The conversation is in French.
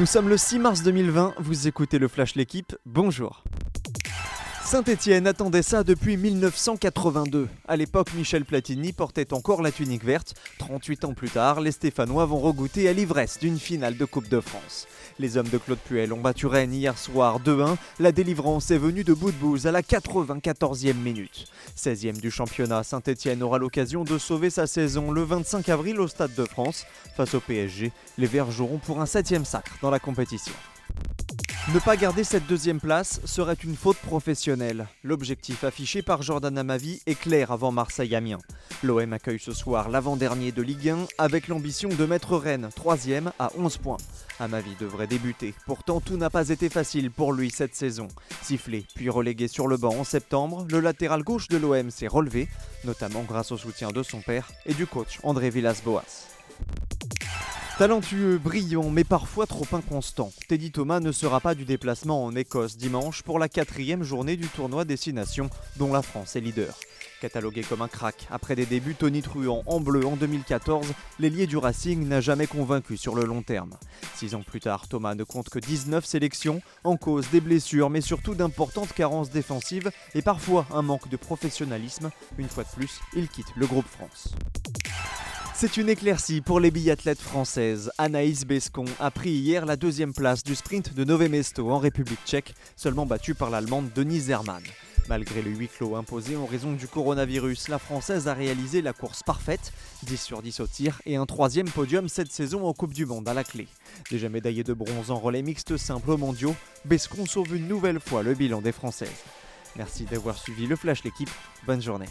Nous sommes le 6 mars 2020, vous écoutez le Flash L'équipe, bonjour. Saint-Étienne attendait ça depuis 1982. À l'époque, Michel Platini portait encore la tunique verte. 38 ans plus tard, les Stéphanois vont regoûter à l'ivresse d'une finale de Coupe de France. Les hommes de Claude Puel ont battu Rennes hier soir 2-1. La délivrance est venue de bout de bouse à la 94e minute. 16e du championnat, Saint-Étienne aura l'occasion de sauver sa saison le 25 avril au Stade de France. Face au PSG, les Verts joueront pour un 7e sacre dans la compétition. Ne pas garder cette deuxième place serait une faute professionnelle. L'objectif affiché par Jordan Amavi est clair avant Marseille-Amiens. L'OM accueille ce soir l'avant-dernier de Ligue 1 avec l'ambition de mettre Rennes troisième à 11 points. Amavi devrait débuter. Pourtant, tout n'a pas été facile pour lui cette saison. Sifflé puis relégué sur le banc en septembre, le latéral gauche de l'OM s'est relevé, notamment grâce au soutien de son père et du coach André Villas-Boas. Talentueux, brillant, mais parfois trop inconstant, Teddy Thomas ne sera pas du déplacement en Écosse dimanche pour la quatrième journée du tournoi Destination dont la France est leader. Catalogué comme un crack, après des débuts tonitruants en bleu en 2014, l'ailier du Racing n'a jamais convaincu sur le long terme. Six ans plus tard, Thomas ne compte que 19 sélections, en cause des blessures, mais surtout d'importantes carences défensives et parfois un manque de professionnalisme. Une fois de plus, il quitte le groupe France. C'est une éclaircie pour les biathlètes françaises. Anaïs Bescon a pris hier la deuxième place du sprint de Nové Mesto en République tchèque, seulement battue par l'allemande Denise Hermann. Malgré le huis clos imposé en raison du coronavirus, la Française a réalisé la course parfaite, 10 sur 10 au tir et un troisième podium cette saison en Coupe du Monde à la clé. Déjà médaillée de bronze en relais mixte simple aux mondiaux, Bescon sauve une nouvelle fois le bilan des Françaises. Merci d'avoir suivi le Flash l'équipe, bonne journée.